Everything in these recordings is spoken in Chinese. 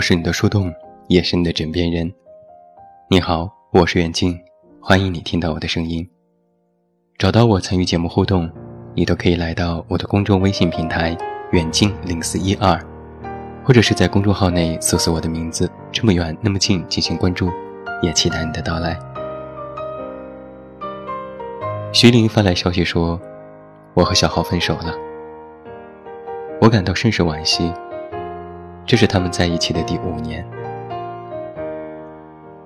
我是你的树洞，也是你的枕边人。你好，我是远近，欢迎你听到我的声音。找到我参与节目互动，你都可以来到我的公众微信平台远近零四一二，或者是在公众号内搜索我的名字“这么远那么近”进行关注，也期待你的到来。徐玲发来消息说，我和小浩分手了，我感到甚是惋惜。这是他们在一起的第五年。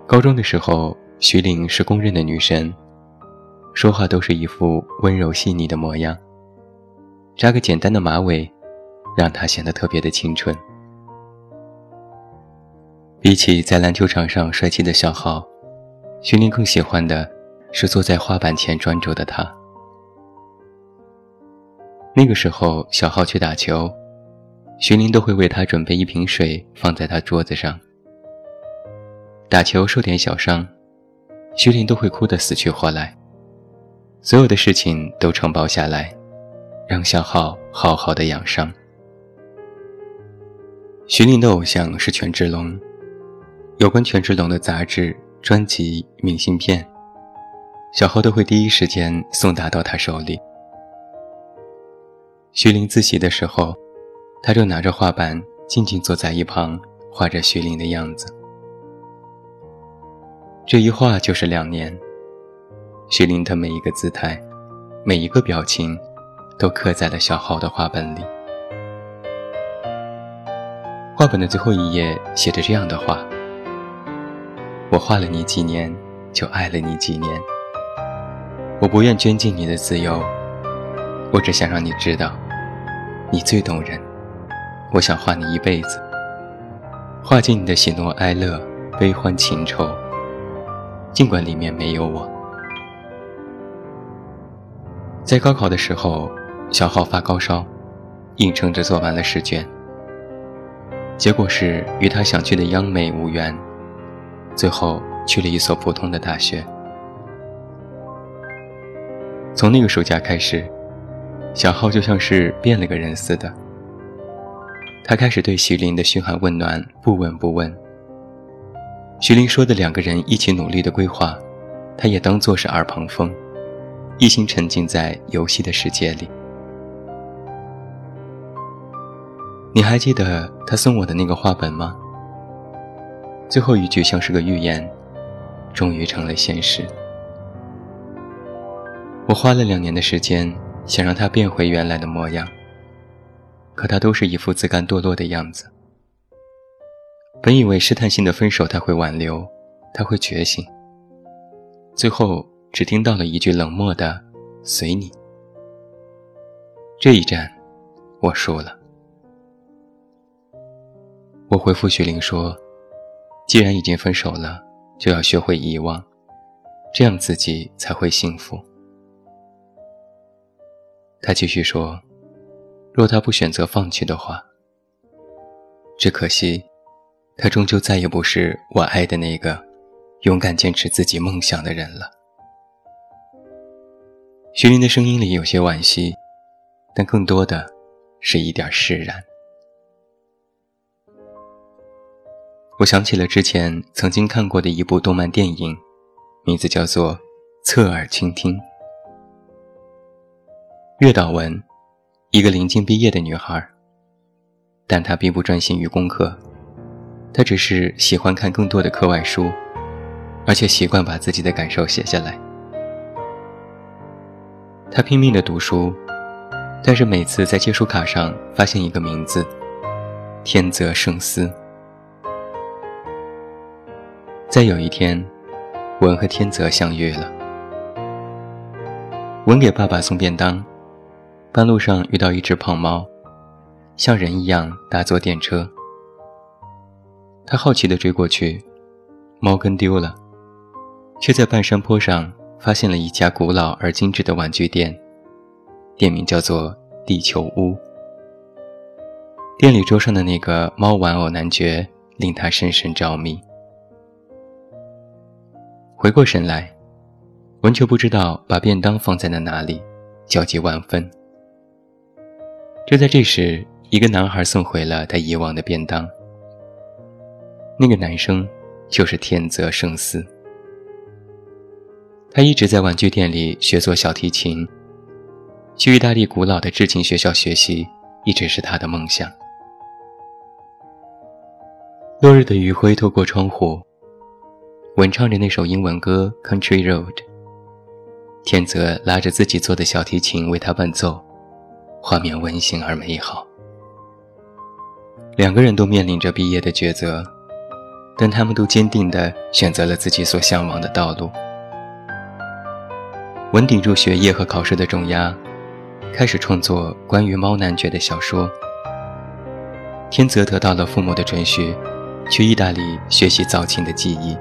高中的时候，徐玲是公认的女神，说话都是一副温柔细腻的模样。扎个简单的马尾，让她显得特别的清纯。比起在篮球场上帅气的小浩，徐凌更喜欢的是坐在画板前专注的他。那个时候，小浩去打球。徐林都会为他准备一瓶水放在他桌子上。打球受点小伤，徐林都会哭得死去活来。所有的事情都承包下来，让小浩好好的养伤。徐林的偶像是权志龙，有关权志龙的杂志、专辑、明信片，小浩都会第一时间送达到他手里。徐林自习的时候。他就拿着画板，静静坐在一旁，画着徐凌的样子。这一画就是两年，徐凌的每一个姿态，每一个表情，都刻在了小浩的画本里。画本的最后一页写着这样的话：“我画了你几年，就爱了你几年。我不愿捐尽你的自由，我只想让你知道，你最动人。”我想画你一辈子，画尽你的喜怒哀乐、悲欢情仇，尽管里面没有我。在高考的时候，小浩发高烧，硬撑着做完了试卷，结果是与他想去的央美无缘，最后去了一所普通的大学。从那个暑假开始，小浩就像是变了个人似的。他开始对徐林的嘘寒问暖不闻不问。徐林说的两个人一起努力的规划，他也当作是耳旁风，一心沉浸在游戏的世界里。你还记得他送我的那个画本吗？最后一句像是个预言，终于成了现实。我花了两年的时间，想让他变回原来的模样。可他都是一副自甘堕落的样子。本以为试探性的分手他会挽留，他会觉醒，最后只听到了一句冷漠的“随你”。这一战，我输了。我回复徐玲说：“既然已经分手了，就要学会遗忘，这样自己才会幸福。”他继续说。若他不选择放弃的话，只可惜，他终究再也不是我爱的那个勇敢坚持自己梦想的人了。徐林的声音里有些惋惜，但更多的是一点释然。我想起了之前曾经看过的一部动漫电影，名字叫做《侧耳倾听》，月岛文。一个临近毕业的女孩，但她并不专心于功课，她只是喜欢看更多的课外书，而且习惯把自己的感受写下来。她拼命的读书，但是每次在借书卡上发现一个名字——天泽圣司。再有一天，文和天泽相遇了。文给爸爸送便当。半路上遇到一只胖猫，像人一样搭坐电车。他好奇地追过去，猫跟丢了，却在半山坡上发现了一家古老而精致的玩具店，店名叫做“地球屋”。店里桌上的那个猫玩偶男爵令他深深着迷。回过神来，完全不知道把便当放在了哪里，焦急万分。就在这时，一个男孩送回了他遗忘的便当。那个男生就是天泽圣司。他一直在玩具店里学做小提琴，去意大利古老的制琴学校学习，一直是他的梦想。落日的余晖透过窗户，吻唱着那首英文歌《Country Road》。天泽拉着自己做的小提琴为他伴奏，画面温馨而美好。两个人都面临着毕业的抉择，但他们都坚定地选择了自己所向往的道路。文顶住学业和考试的重压，开始创作关于猫男爵的小说。天泽得到了父母的准许，去意大利学习造琴的技艺。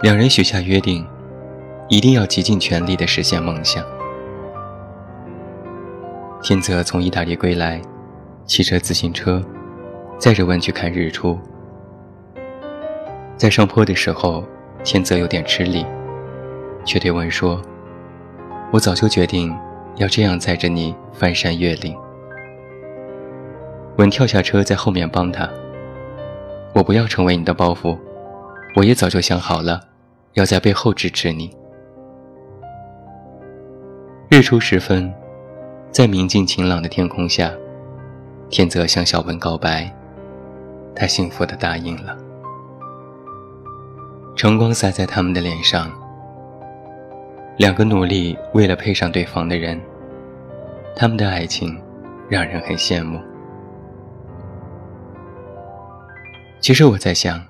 两人许下约定，一定要竭尽全力地实现梦想。天泽从意大利归来。骑着自行车，载着文去看日出。在上坡的时候，天泽有点吃力，却对文说：“我早就决定要这样载着你翻山越岭。”文跳下车，在后面帮他：“我不要成为你的包袱，我也早就想好了，要在背后支持你。”日出时分，在明净晴朗的天空下。天泽向小文告白，他幸福地答应了。晨光洒在他们的脸上，两个努力为了配上对方的人，他们的爱情让人很羡慕。其实我在想，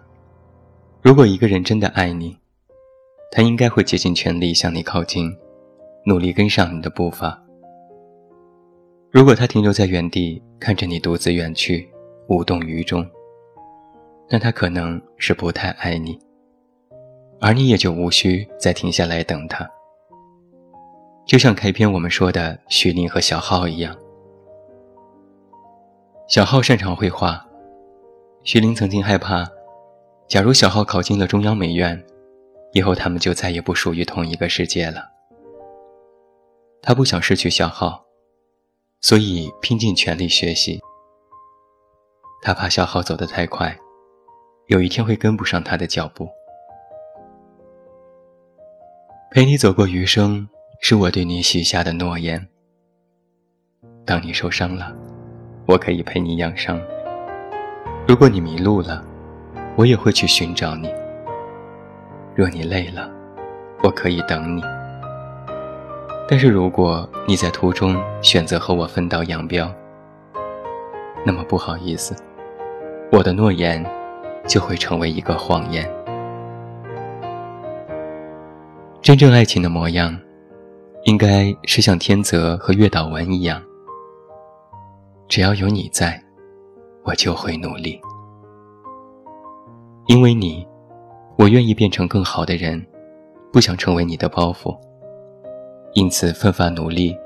如果一个人真的爱你，他应该会竭尽全力向你靠近，努力跟上你的步伐。如果他停留在原地，看着你独自远去，无动于衷，那他可能是不太爱你，而你也就无需再停下来等他。就像开篇我们说的徐林和小浩一样，小浩擅长绘画，徐林曾经害怕，假如小浩考进了中央美院，以后他们就再也不属于同一个世界了。他不想失去小浩。所以拼尽全力学习。他怕小浩走得太快，有一天会跟不上他的脚步。陪你走过余生，是我对你许下的诺言。当你受伤了，我可以陪你养伤；如果你迷路了，我也会去寻找你；若你累了，我可以等你。但是如果你在途中选择和我分道扬镳，那么不好意思，我的诺言就会成为一个谎言。真正爱情的模样，应该是像天泽和月岛文一样，只要有你在，我就会努力。因为你，我愿意变成更好的人，不想成为你的包袱。因此奋发努力，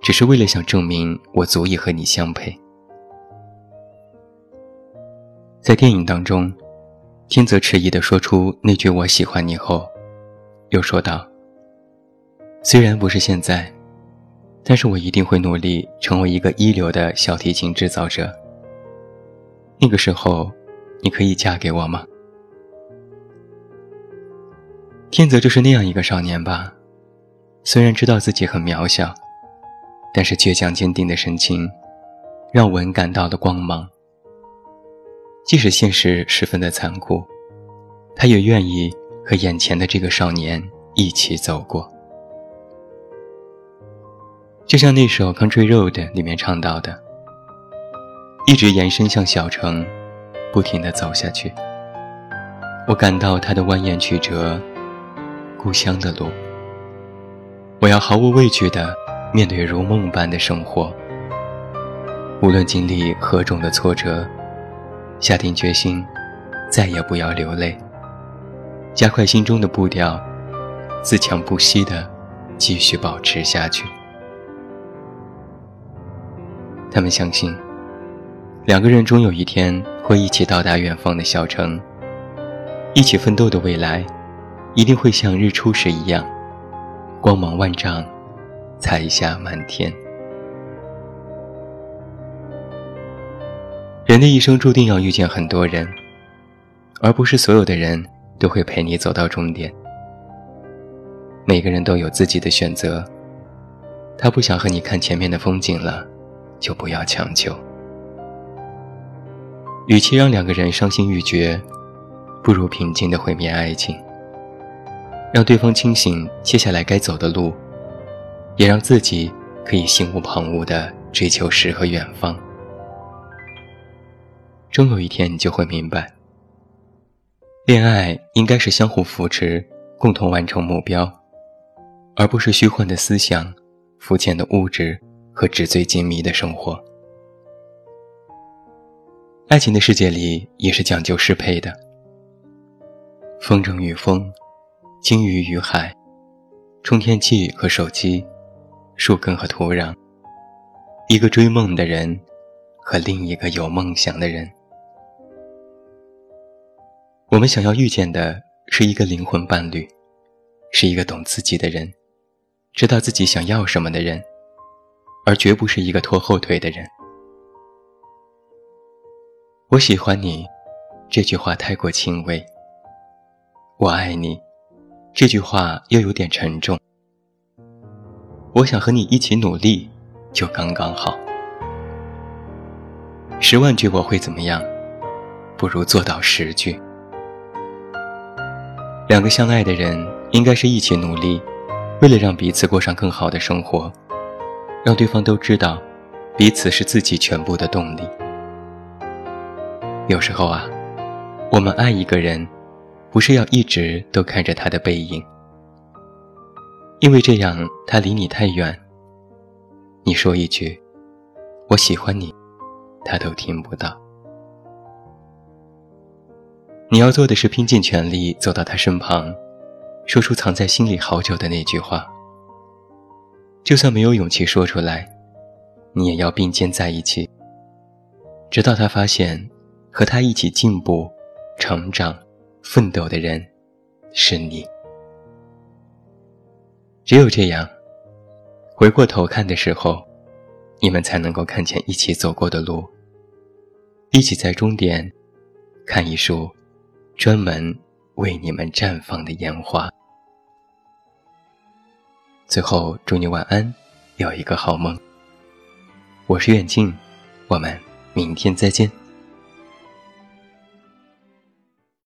只是为了想证明我足以和你相配。在电影当中，天泽迟疑地说出那句“我喜欢你”后，又说道：“虽然不是现在，但是我一定会努力成为一个一流的小提琴制造者。那个时候，你可以嫁给我吗？”天泽就是那样一个少年吧。虽然知道自己很渺小，但是倔强坚定的神情，让文感到了光芒。即使现实十分的残酷，他也愿意和眼前的这个少年一起走过。就像那首《Country Road》里面唱到的：“一直延伸向小城，不停地走下去。我感到它的蜿蜒曲折，故乡的路。”我要毫无畏惧地面对如梦般的生活，无论经历何种的挫折，下定决心，再也不要流泪，加快心中的步调，自强不息地继续保持下去。他们相信，两个人终有一天会一起到达远方的小城，一起奋斗的未来，一定会像日出时一样。光芒万丈，彩霞满天。人的一生注定要遇见很多人，而不是所有的人都会陪你走到终点。每个人都有自己的选择，他不想和你看前面的风景了，就不要强求。与其让两个人伤心欲绝，不如平静的毁灭爱情，让对方清醒接下来该走的路，也让自己可以心无旁骛的追求诗和远方。终有一天，你就会明白，恋爱应该是相互扶持，共同完成目标，而不是虚幻的思想、肤浅的物质和纸醉金迷的生活。爱情的世界里也是讲究适配的，风筝与风，鲸鱼与海，充电器和手机，树根和土壤，一个追梦的人和另一个有梦想的人。我们想要遇见的是一个灵魂伴侣，是一个懂自己的人，知道自己想要什么的人，而绝不是一个拖后腿的人。我喜欢你，这句话太过轻微。我爱你，这句话又有点沉重。我想和你一起努力，就刚刚好。十万句我会怎么样？不如做到十句。两个相爱的人应该是一起努力，为了让彼此过上更好的生活，让对方都知道，彼此是自己全部的动力。有时候啊，我们爱一个人，不是要一直都看着他的背影，因为这样他离你太远。你说一句“我喜欢你”，他都听不到。你要做的是拼尽全力走到他身旁，说出藏在心里好久的那句话。就算没有勇气说出来，你也要并肩在一起，直到他发现和他一起进步、成长、奋斗的人是你。只有这样，回过头看的时候，你们才能够看见一起走过的路，一起在终点看一束。专门为你们绽放的烟花。最后，祝你晚安，有一个好梦。我是远近，我们明天再见。